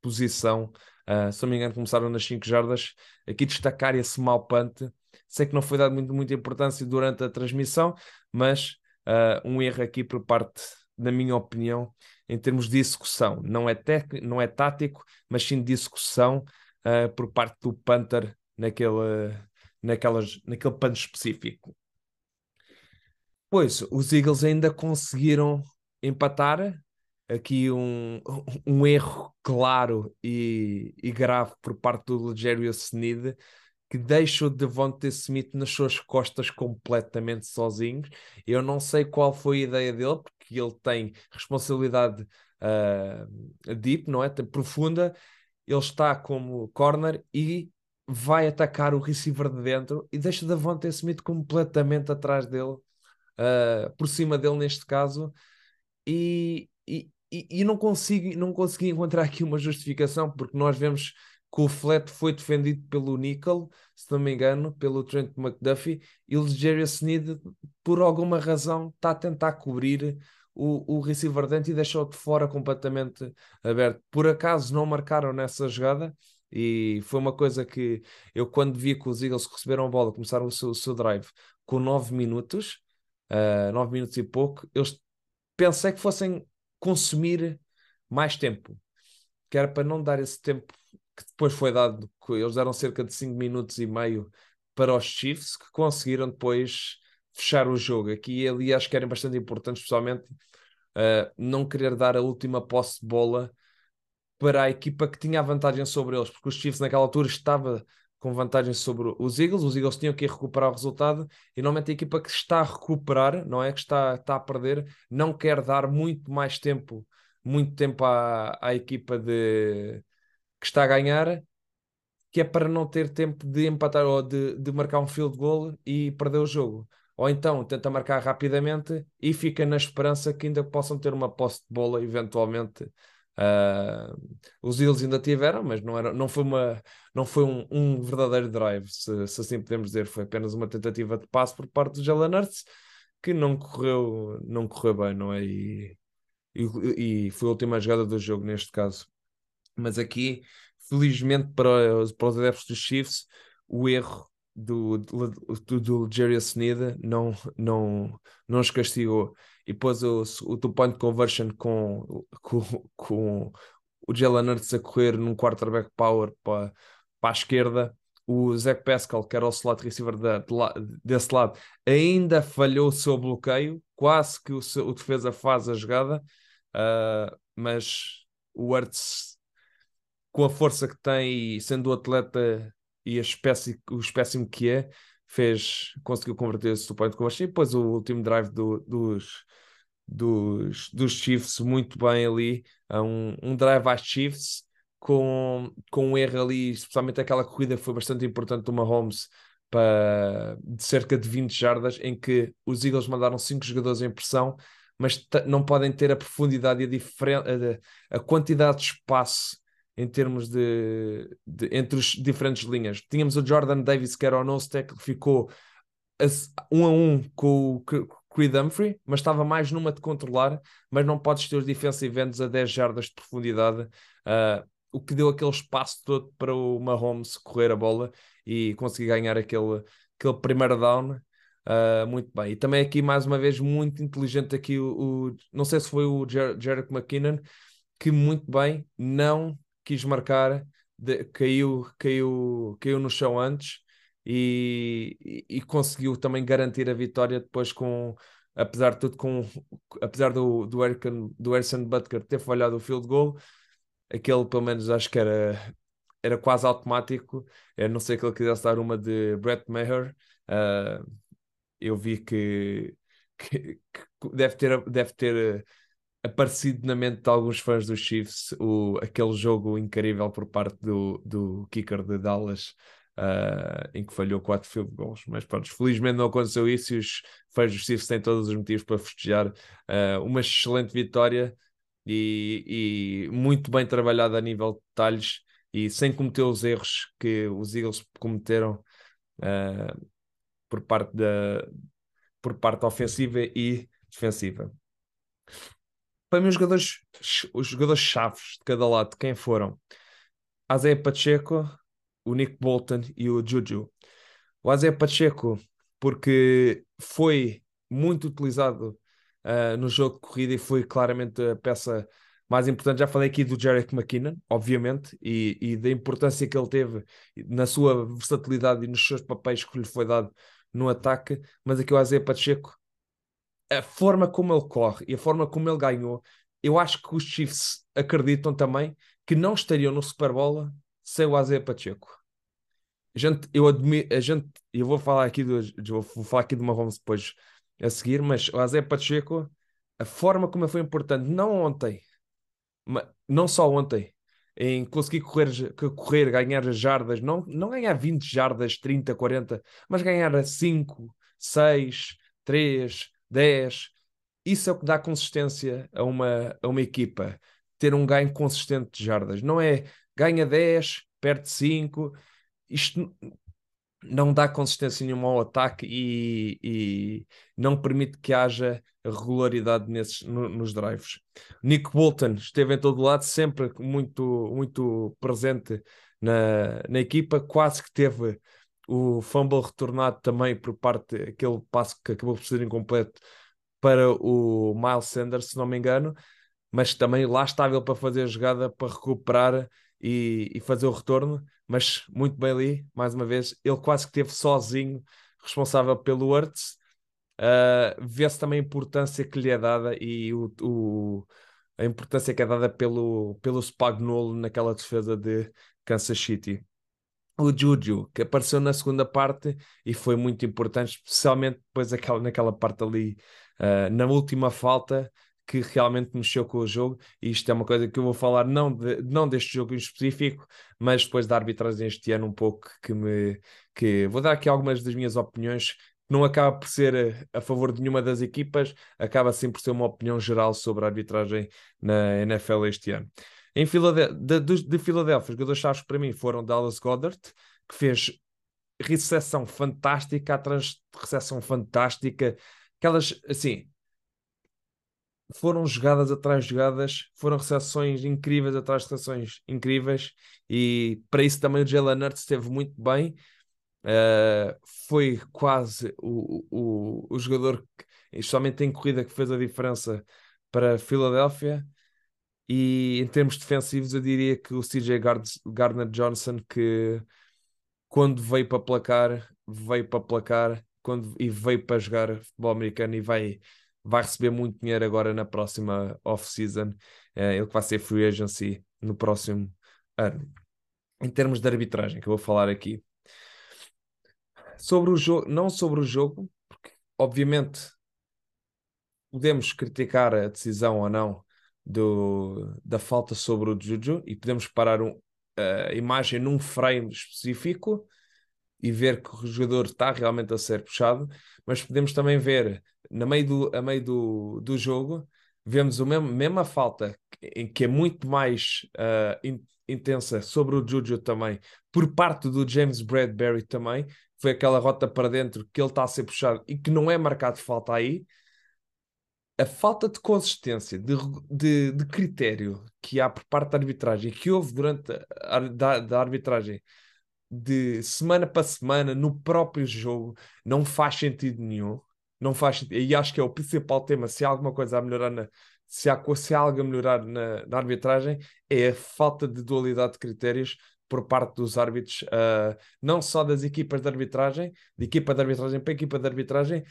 posição Uh, se não me engano, começaram nas 5 jardas. Aqui destacar esse mau punt. Sei que não foi dado muito, muita importância durante a transmissão, mas uh, um erro aqui por parte, na minha opinião, em termos de execução. Não é, tec, não é tático, mas sim de execução uh, por parte do punter naquele, naquelas, naquele punt específico. Pois, os Eagles ainda conseguiram empatar aqui um, [LAUGHS] um erro claro e, e grave por parte do Legerius Sneed que deixa o Devontae Smith nas suas costas completamente sozinho. Eu não sei qual foi a ideia dele, porque ele tem responsabilidade uh, deep, não é? Tem profunda, ele está como corner e vai atacar o receiver de dentro e deixa Davante Smith completamente atrás dele, uh, por cima dele neste caso, e, e, e, não, consigo, não consegui encontrar aqui uma justificação, porque nós vemos que o flat foi defendido pelo Nickel, se não me engano, pelo Trent McDuffie, e o Jerry Sneed, por alguma razão, está a tentar cobrir o, o receiver dentro e deixou de fora completamente aberto. Por acaso não marcaram nessa jogada, e foi uma coisa que eu, quando vi que os Eagles receberam a bola, começaram o seu, o seu drive com 9 minutos, uh, ah, 9 minutos e pouco, eu pensei que fossem consumir mais tempo, que era para não dar esse tempo que depois foi dado, eles deram cerca de 5 minutos e meio para os Chiefs, que conseguiram depois fechar o jogo. Aqui ali acho que era bastante importante, especialmente uh, não querer dar a última posse de bola para a equipa que tinha a vantagem sobre eles, porque os Chiefs naquela altura estava com vantagem sobre os Eagles, os Eagles tinham que ir recuperar o resultado e normalmente a equipa que está a recuperar, não é que está, está a perder, não quer dar muito mais tempo, muito tempo à, à equipa de, que está a ganhar, que é para não ter tempo de empatar ou de, de marcar um field goal e perder o jogo. Ou então tenta marcar rapidamente e fica na esperança que ainda possam ter uma posse de bola eventualmente Uh, os Eagles ainda tiveram, mas não, era, não foi, uma, não foi um, um verdadeiro drive, se, se, assim podemos dizer. Foi apenas uma tentativa de passe por parte do Jalen Hurts que não correu, não correu bem, não é? E, e, e, foi a última jogada do jogo neste caso. Mas aqui, felizmente para os, para os adeptos dos Chiefs, o erro do, do, do Jerry Sneed não, não, não os castigou e depois o, o two point conversion com, com, com o Jalen Hurts a correr num quarterback power para, para a esquerda. O Zach Pascal, que era o slot receiver de, de, desse lado, ainda falhou o seu bloqueio, quase que o, seu, o defesa faz a jogada, uh, mas o Hurts, com a força que tem e sendo o atleta e a espécie, o espécime que é, fez, conseguiu converter esse two point conversion e depois o último drive do, dos, dos, dos Chiefs muito bem ali, um, um drive às Chiefs com, com um erro ali, especialmente aquela corrida foi bastante importante do Mahomes para, de cerca de 20 jardas, em que os Eagles mandaram cinco jogadores em pressão, mas não podem ter a profundidade e a, a, a quantidade de espaço em termos de, de, entre os diferentes linhas. Tínhamos o Jordan Davis, que era o tackle, que ficou um a um com o Creed Humphrey, mas estava mais numa de controlar, mas não podes ter os defensive ends a 10 jardas de profundidade, uh, o que deu aquele espaço todo para o Mahomes correr a bola e conseguir ganhar aquele, aquele primeiro down. Uh, muito bem, e também aqui mais uma vez muito inteligente aqui o, o não sei se foi o Jer Jerick McKinnon que muito bem não quis marcar, de, caiu, caiu, caiu no chão antes e, e, e, conseguiu também garantir a vitória depois com, apesar de tudo, com, apesar do, do, Erican, do Harrison Butker ter falhado o field goal, aquele pelo menos acho que era, era quase automático, eu não sei que ele quisesse dar uma de Brett Maher, uh, eu vi que, que, que, deve ter, deve ter aparecido na mente de alguns fãs dos Chiefs o, aquele jogo incrível por parte do, do kicker de Dallas uh, em que falhou quatro field goals, mas pronto, felizmente não aconteceu isso e os fãs dos Chiefs têm todos os motivos para festejar uh, uma excelente vitória e, e, muito bem trabalhada a nível de detalhes e sem cometer os erros que os Eagles cometeram uh, por parte da por parte ofensiva e defensiva para mim, os jogadores, os jogadores chaves de cada lado, quem foram? Isaiah Pacheco, o Nick Bolton e o Juju. O Isaiah Pacheco, porque foi muito utilizado uh, no jogo de corrida e foi claramente a peça mais importante. Já falei aqui do Jarek McKinnon, obviamente, e, e, da importância que ele teve na sua versatilidade e nos seus papéis que lhe foi dado no ataque, mas aqui o Isaiah Pacheco a forma como ele corre e a forma como ele ganhou, eu acho que os Chiefs acreditam também que não estariam no Super Bowl sem o Isaiah Pacheco. A gente, eu admiro, a gente, eu vou falar aqui do, vou falar aqui do Mahomes depois a seguir, mas o Isaiah Pacheco, a forma como ele foi importante, não ontem, mas, não só ontem, em conseguir correr, correr, ganhar jardas, não, não ganhar 20 jardas, 30, 40, mas ganhar 5, 6, 3, 10. Isso é o que dá consistência a uma, a uma equipa. Ter um ganho consistente de jardas. Não é ganha 10, perde 5. Isto não dá consistência nenhuma ao ataque e, e não permite que haja regularidade nesses, no, nos drives. Nick Bolton esteve em todo lado, sempre muito, muito presente na, na equipa, quase que teve o fumble retornado também por parte, aquele passo que acabou por ser incompleto para o Miles Sanders, se não me engano, mas também lá estava ele para fazer a jogada, para recuperar e, e fazer o retorno, mas muito bem ali, mais uma vez, ele quase que teve sozinho responsável pelo Hurts. Uh, Vê-se também a importância que lhe é dada e o, o, a importância que é dada pelo, pelo Spagnolo naquela defesa de Kansas City. O Juju, que apareceu na segunda parte e foi muito importante, especialmente depois aquela, naquela parte ali, uh, na última falta, que realmente mexeu com o jogo, e isto é uma coisa que eu vou falar não, de, não deste jogo em específico, mas depois da arbitragem este ano um pouco que me que vou dar aqui algumas das minhas opiniões não acaba por ser a, favor de nenhuma das equipas, acaba sim por ser uma opinião geral sobre a arbitragem na NFL este ano. Em de, de, Filadélfia, os jogadores chaves para mim foram Dallas Goddard, que fez recepção fantástica atrás de recepção fantástica, aquelas assim, foram jogadas atrás de jogadas, foram recepções incríveis atrás de recepções incríveis, e para isso também o Jalen Hurts esteve muito bem. Uh, foi quase o, o, o jogador, que, em corrida, que fez a diferença para a Filadélfia. E em termos defensivos, eu diria que o CJ Gardner Johnson, que quando veio para placar, veio para placar quando, e veio para jogar futebol americano e vai vai receber muito dinheiro agora na próxima off-season. É, ele que vai ser free agency no próximo ano. Em termos de arbitragem, que eu vou falar aqui. Sobre o jogo, não sobre o jogo, porque obviamente podemos criticar a decisão ou não do, da falta sobre o Juju e podemos parar um, a imagem num frame específico e ver que o jogador está realmente a ser puxado, mas podemos também ver na meio do, a meio do, do jogo, vemos a mesmo, mesma falta em que é muito mais uh, in, intensa sobre o Juju também, por parte do James Bradbury também, foi aquela rota para dentro que ele está a ser puxado e que não é marcado falta aí. A falta de consistência, de, de, de critério que há por parte da arbitragem, que houve durante a da, da arbitragem de semana para semana no próprio jogo, não faz sentido nenhum não faz. E acho que é o principal tema. Se há alguma coisa a melhorar na. Se há, se há algo a melhorar na, na arbitragem, é a falta de dualidade de critérios por parte dos árbitros, uh, não só das equipas de arbitragem, de equipa de arbitragem para equipa de arbitragem,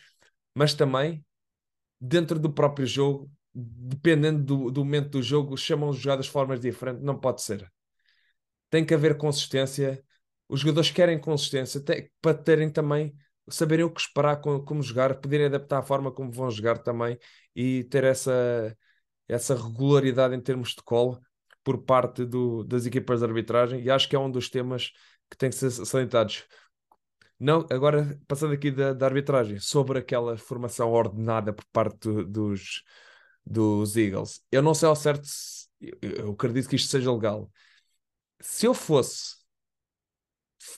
mas também dentro do próprio jogo, dependendo do, do momento do jogo, chamam os jogadas de formas diferentes. Não pode ser. Tem que haver consistência. Os jogadores querem consistência tem, para terem também saberem o que esperar, como, como jogar, poderem adaptar a forma como vão jogar também e ter essa, essa regularidade em termos de call por parte do, das equipas de arbitragem e acho que é um dos temas que tem que ser salientados. Não, agora, passando aqui da, da arbitragem, sobre aquela formação ordenada por parte do, dos, dos Eagles, eu não sei ao certo se eu acredito que isto seja legal. Se eu fosse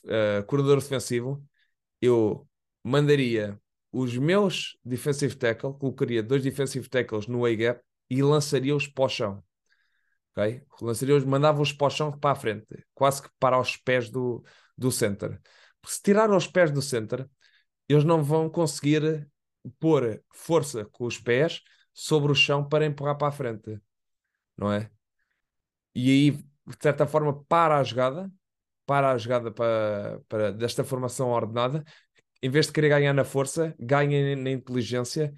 uh, corredor defensivo, eu mandaria os meus defensive tackle, colocaria dois defensive tackles no A-gap e lançaria-os para o chão. Okay? Lançaria-os, mandava-os para o chão para a frente, quase que para os pés do, do center. Porque se tirar os pés do center, eles não vão conseguir pôr força com os pés sobre o chão para empurrar para a frente, não é? E aí, de certa forma, para a jogada, para a jogada para, para desta formação ordenada em vez de querer ganhar na força, ganhem na inteligência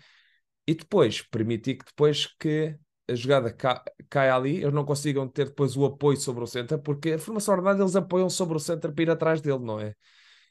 e depois permitir que depois que a jogada ca caia ali, eles não consigam ter depois o apoio sobre o centro, porque a formação ordenada eles apoiam sobre o centro para ir atrás dele, não é?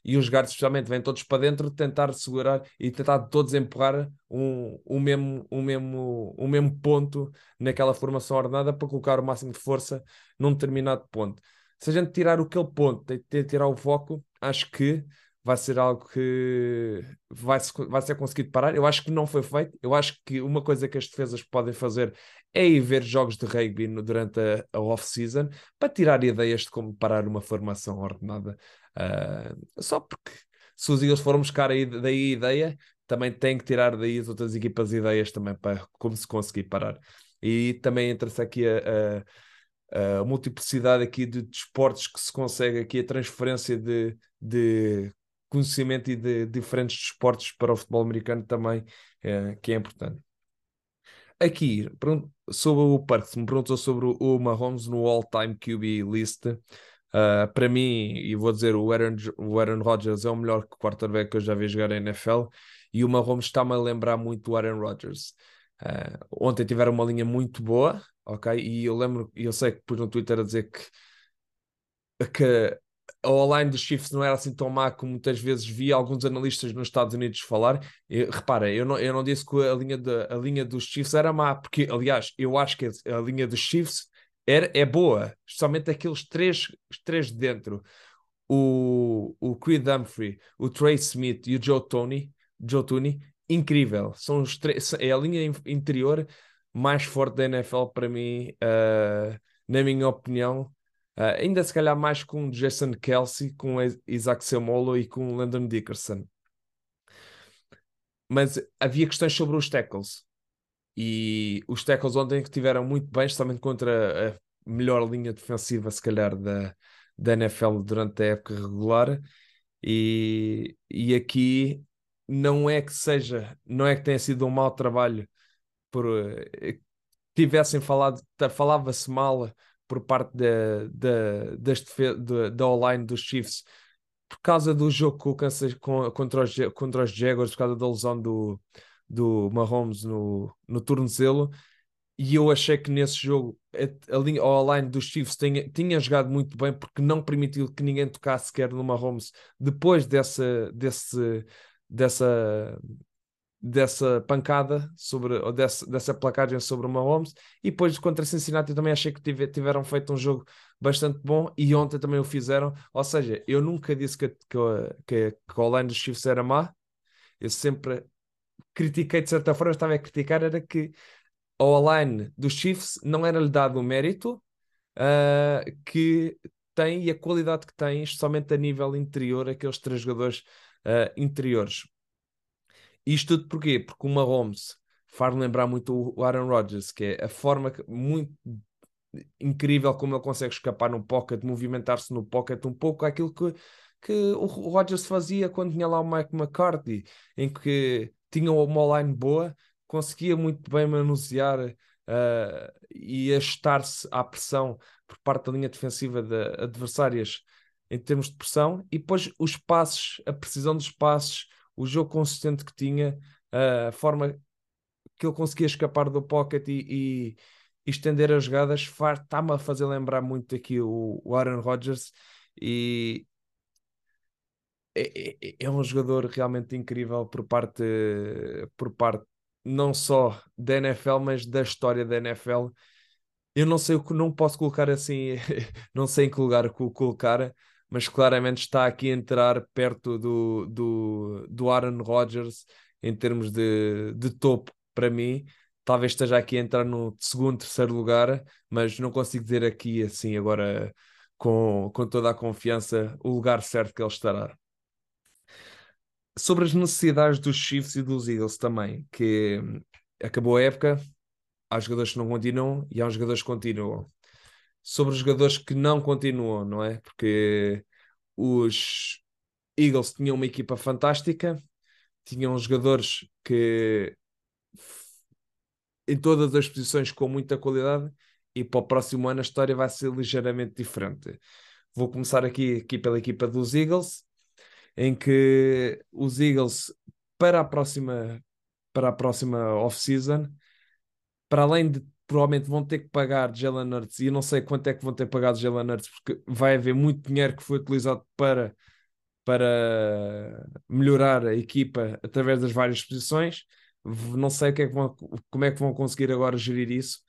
E os guards especialmente vêm todos para dentro tentar segurar e tentar todos empurrar um, um, mesmo, um, mesmo, um mesmo ponto naquela formação ordenada para colocar o máximo de força num determinado ponto. Se a gente tirar aquele ponto, de tirar o foco, acho que vai ser algo que vai, vai ser conseguido parar. Eu acho que não foi feito. Eu acho que uma coisa que as defesas podem fazer é ir ver jogos de rugby no, durante a, a off-season para tirar ideias de como parar uma formação ordenada. Uh, só porque se os Eagles foram buscar aí, daí a ideia, também tem que tirar daí as outras equipas ideias também para como se conseguir parar. E também entra-se aqui a, a, a, multiplicidade aqui de desportos que se consegue aqui, a transferência de, de conhecimento e de diferentes desportos para o futebol americano também, é, que é importante. Aqui, sobre o Parks, me perguntou sobre o Mahomes no all-time QB list. Uh, para mim, e vou dizer, o Aaron, o Aaron Rodgers é o melhor quarterback que eu já vi jogar na NFL e o Mahomes está-me a lembrar muito do Aaron Rodgers. Uh, ontem tiveram uma linha muito boa, ok? E eu lembro, e eu sei que pus no Twitter a dizer que, que a online dos Chiefs não era assim tão má como muitas vezes vi alguns analistas nos Estados Unidos falar. E, repara, eu não, eu não disse que a linha, de, a linha dos Chiefs era má, porque, aliás, eu acho que a linha dos Chiefs era, é boa, especialmente aqueles três, três de dentro. O, o Creed Humphrey, o Trey Smith e o Joe Tony, Joe Tooney, incrível. São os é a linha interior mais forte da NFL para mim, uh, na minha opinião Uh, ainda se calhar mais com Jason Kelsey, com Isaac Semolo e com Landon Dickerson. Mas havia questões sobre os tackles. E os tackles ontem que tiveram muito bem, especialmente contra a melhor linha defensiva, se calhar, da, da NFL durante a época regular. E, e aqui não é que seja, não é que tenha sido um mau trabalho por uh, tivessem falado, falava-se mal por parte da, da, da, da online dos Chiefs por causa do jogo com, contra, os, contra os Jaguars, por causa da lesão do, do Mahomes no, no tornozelo. E eu achei que nesse jogo a, a linha online dos Chiefs tinha, tinha jogado muito bem porque não permitiu que ninguém tocasse sequer no Mahomes depois dessa, desse, dessa dessa pancada sobre, ou dessa, dessa placagem sobre o Mahomes e depois contra Cincinnati também achei que tive, tiveram feito um jogo bastante bom e ontem também o fizeram, ou seja, eu nunca disse que, que, que, que a online dos Chiefs era má, eu sempre critiquei de certa forma, estava a criticar era que a online dos Chiefs não era-lhe dado o mérito uh, que tem e a qualidade que tem, especialmente a nível interior, aqueles três jogadores uh, interiores. Isto tudo porquê? Porque o Mahomes faz lembrar muito o Aaron Rodgers, que é a forma que, muito incrível como ele consegue escapar no pocket, movimentar-se no pocket, um pouco aquilo que, que o Rodgers fazia quando tinha lá o Mike McCarthy, em que tinha uma line boa, conseguia muito bem manusear uh, e ajustar-se à pressão por parte da linha defensiva de adversárias em termos de pressão, e depois os passos, a precisão dos passos, o jogo consistente que tinha, a forma que ele conseguia escapar do pocket e, e, e estender as jogadas, está-me a fazer lembrar muito aqui o, o Aaron Rodgers. E é, é, é, um jogador realmente incrível por parte, por parte não só da NFL, mas da história da NFL. Eu não sei o que não posso colocar assim, [LAUGHS] não sei em que lugar colocar, mas claramente está aqui a entrar perto do, do, do Aaron Rodgers em termos de, de topo para mim. Talvez esteja aqui a entrar no segundo, terceiro lugar, mas não consigo dizer aqui assim agora com, com toda a confiança o lugar certo que ele estará. Sobre as necessidades dos Chiefs e dos Eagles também, que acabou a época, há jogadores que não continuam e há jogadores que continuam sobre os jogadores que não continuam, não é? Porque os Eagles tinham uma equipa fantástica, tinham jogadores que em todas as posições com muita qualidade e para o próximo ano a história vai ser ligeiramente diferente. Vou começar aqui, aqui pela equipa dos Eagles, em que os Eagles para a próxima para a próxima off-season, para além de provavelmente vão ter que pagar Jalen Hurts e eu não sei quanto é que vão ter pagado Jalen Hurts porque vai haver muito dinheiro que foi utilizado para para melhorar a equipa através das várias posições. Não sei que é que vão, como é que vão conseguir agora gerir isso.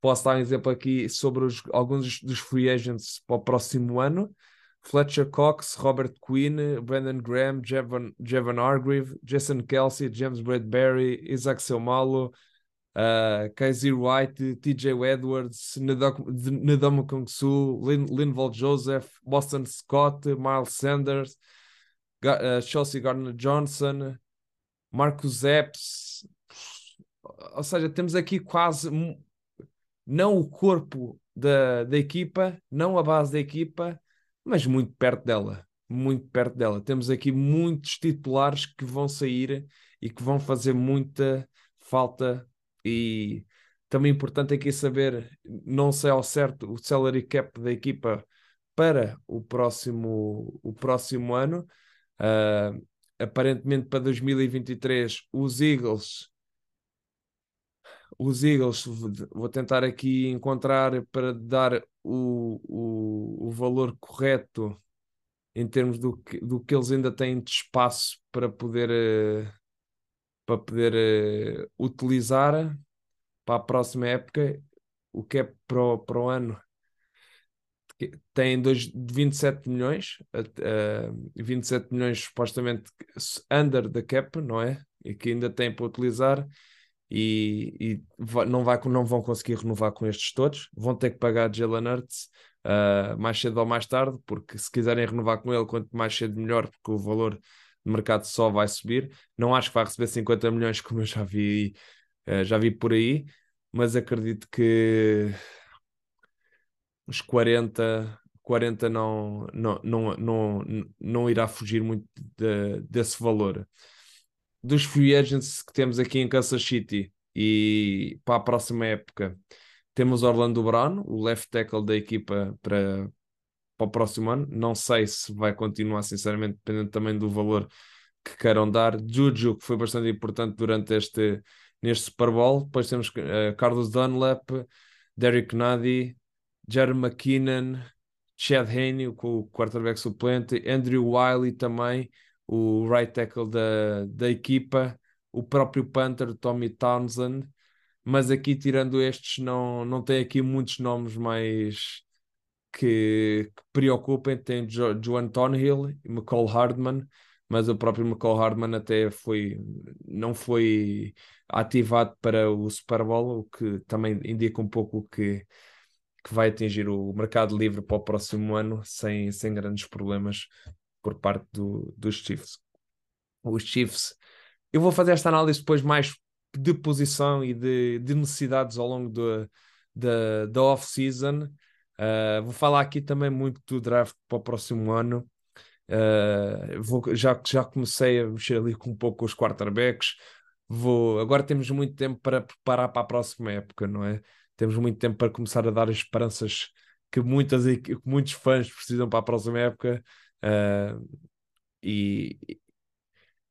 Posso dar um exemplo aqui sobre os, alguns dos free agents para o próximo ano. Fletcher Cox, Robert Quinn, Brandon Graham, Jevan, Jevan Hargreave, Jason Kelsey, James Bradbury, Isaac Selmalo, uh, Kaiser White, TJ Edwards, Nadama Kung Su, Lin, Linval Joseph, Boston Scott, Miles Sanders, uh, Chelsea Gardner Johnson, Marcus Epps. Ou seja, temos aqui quase não o corpo da, da equipa, não a base da equipa, mas muito perto dela. Muito perto dela. Temos aqui muitos titulares que vão sair e que vão fazer muita falta. E também importante aqui saber, não sei ao certo, o salary cap da equipa para o próximo, o próximo ano. Uh, aparentemente para 2023 os Eagles os Eagles, vou tentar aqui encontrar para dar o, o, o valor correto em termos do que, do que eles ainda têm de espaço para poder, uh, para poder uh, utilizar para a próxima época, o que é para o, para o ano. Tem dois, 27 milhões, uh, 27 milhões supostamente under the cap, não é? E que ainda tem para utilizar e, e não, vai, não vão conseguir renovar com estes todos, vão ter que pagar Jalen Hurts uh, mais cedo ou mais tarde, porque se quiserem renovar com ele, quanto mais cedo melhor, porque o valor de mercado só vai subir. Não acho que vai receber 50 milhões, [LAUGHS] como eu já vi, uh, já vi por aí, mas acredito que os 40, 40 não, não, não, não, não irá fugir muito de, desse valor dos free agents que temos aqui em Kansas City e para a próxima época temos Orlando Brown, o left tackle da equipa para, para o próximo ano. Não sei se vai continuar, sinceramente, dependendo também do valor que queiram dar. Juju, que foi bastante importante durante este neste Super Bowl. Depois temos uh, Carlos Dunlap, Derek Nadi, Jeremy McKinnon, Chad Haney, o quarterback suplente, Andrew Wiley também o right tackle da, da equipa, o próprio Panther, Tommy Townsend, mas aqui tirando estes não, não tem aqui muitos nomes mais que, que preocupem, tem jo, Joan Thornhill e McCall Hardman, mas o próprio McCall Hardman até foi, não foi ativado para o Super Bowl, o que também indica um pouco que, que vai atingir o mercado livre para o próximo ano sem, sem grandes problemas por parte do, dos Chiefs. Os Chiefs, eu vou fazer esta análise depois mais de posição e de, de necessidades ao longo da, da off-season. Uh, vou falar aqui também muito do draft para o próximo ano. Uh, vou, já, já comecei a mexer ali com um pouco os quarterbacks. Vou, agora temos muito tempo para preparar para a próxima época, não é? Temos muito tempo para começar a dar as esperanças que, muitas, que muitos fãs precisam para a próxima época. Uh, e,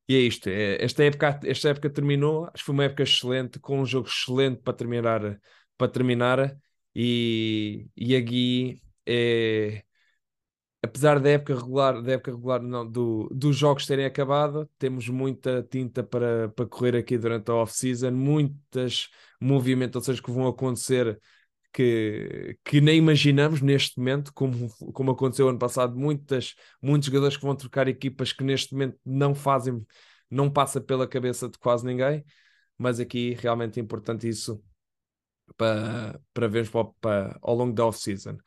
e é isto. É, esta, época, esta época terminou, acho que foi uma época excelente, com um jogo excelente para terminar. Para terminar e, e aqui é apesar da época regular, da época regular não, do, dos jogos terem acabado, temos muita tinta para, para correr aqui durante a off-season, muitas movimentações que vão acontecer que, que nem imaginamos neste momento, como, como aconteceu ano passado, muitas, muitos jogadores que vão trocar equipas que neste momento não fazem, não passa pela cabeça de quase ninguém, mas aqui realmente é importante isso para, para vermos para, para, ao longo da off-season.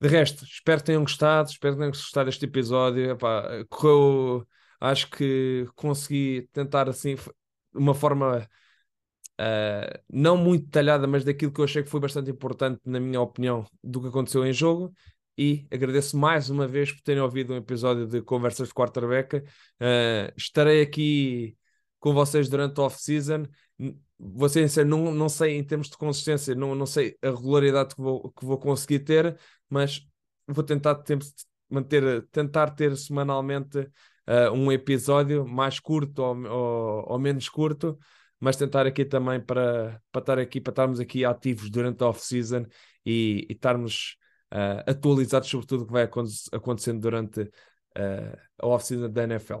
De resto, espero que tenham gostado, espero que tenham gostado deste episódio. Epá, correu, acho que consegui tentar assim, uma forma uh, não muito detalhada, mas daquilo que eu achei que foi bastante importante, na minha opinião, do que aconteceu em jogo. E agradeço mais uma vez por terem ouvido um episódio de Conversas de Quarterback. Uh, estarei aqui com vocês durante a off-season. Sincero, não, não sei em termos de consistência, não, não sei a regularidade que vou, que vou conseguir ter, mas vou tentar manter, tentar ter semanalmente uh, um episódio mais curto ou, ou, ou menos curto, mas tentar aqui também para, para estar aqui, para estarmos aqui ativos durante a off-season e, e, estarmos uh, atualizados sobre tudo o que vai acontecendo durante uh, a oficina da NFL.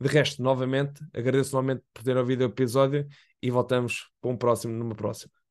De resto, novamente, agradeço novamente por ter ouvido o episódio e voltamos para um próximo, numa próxima.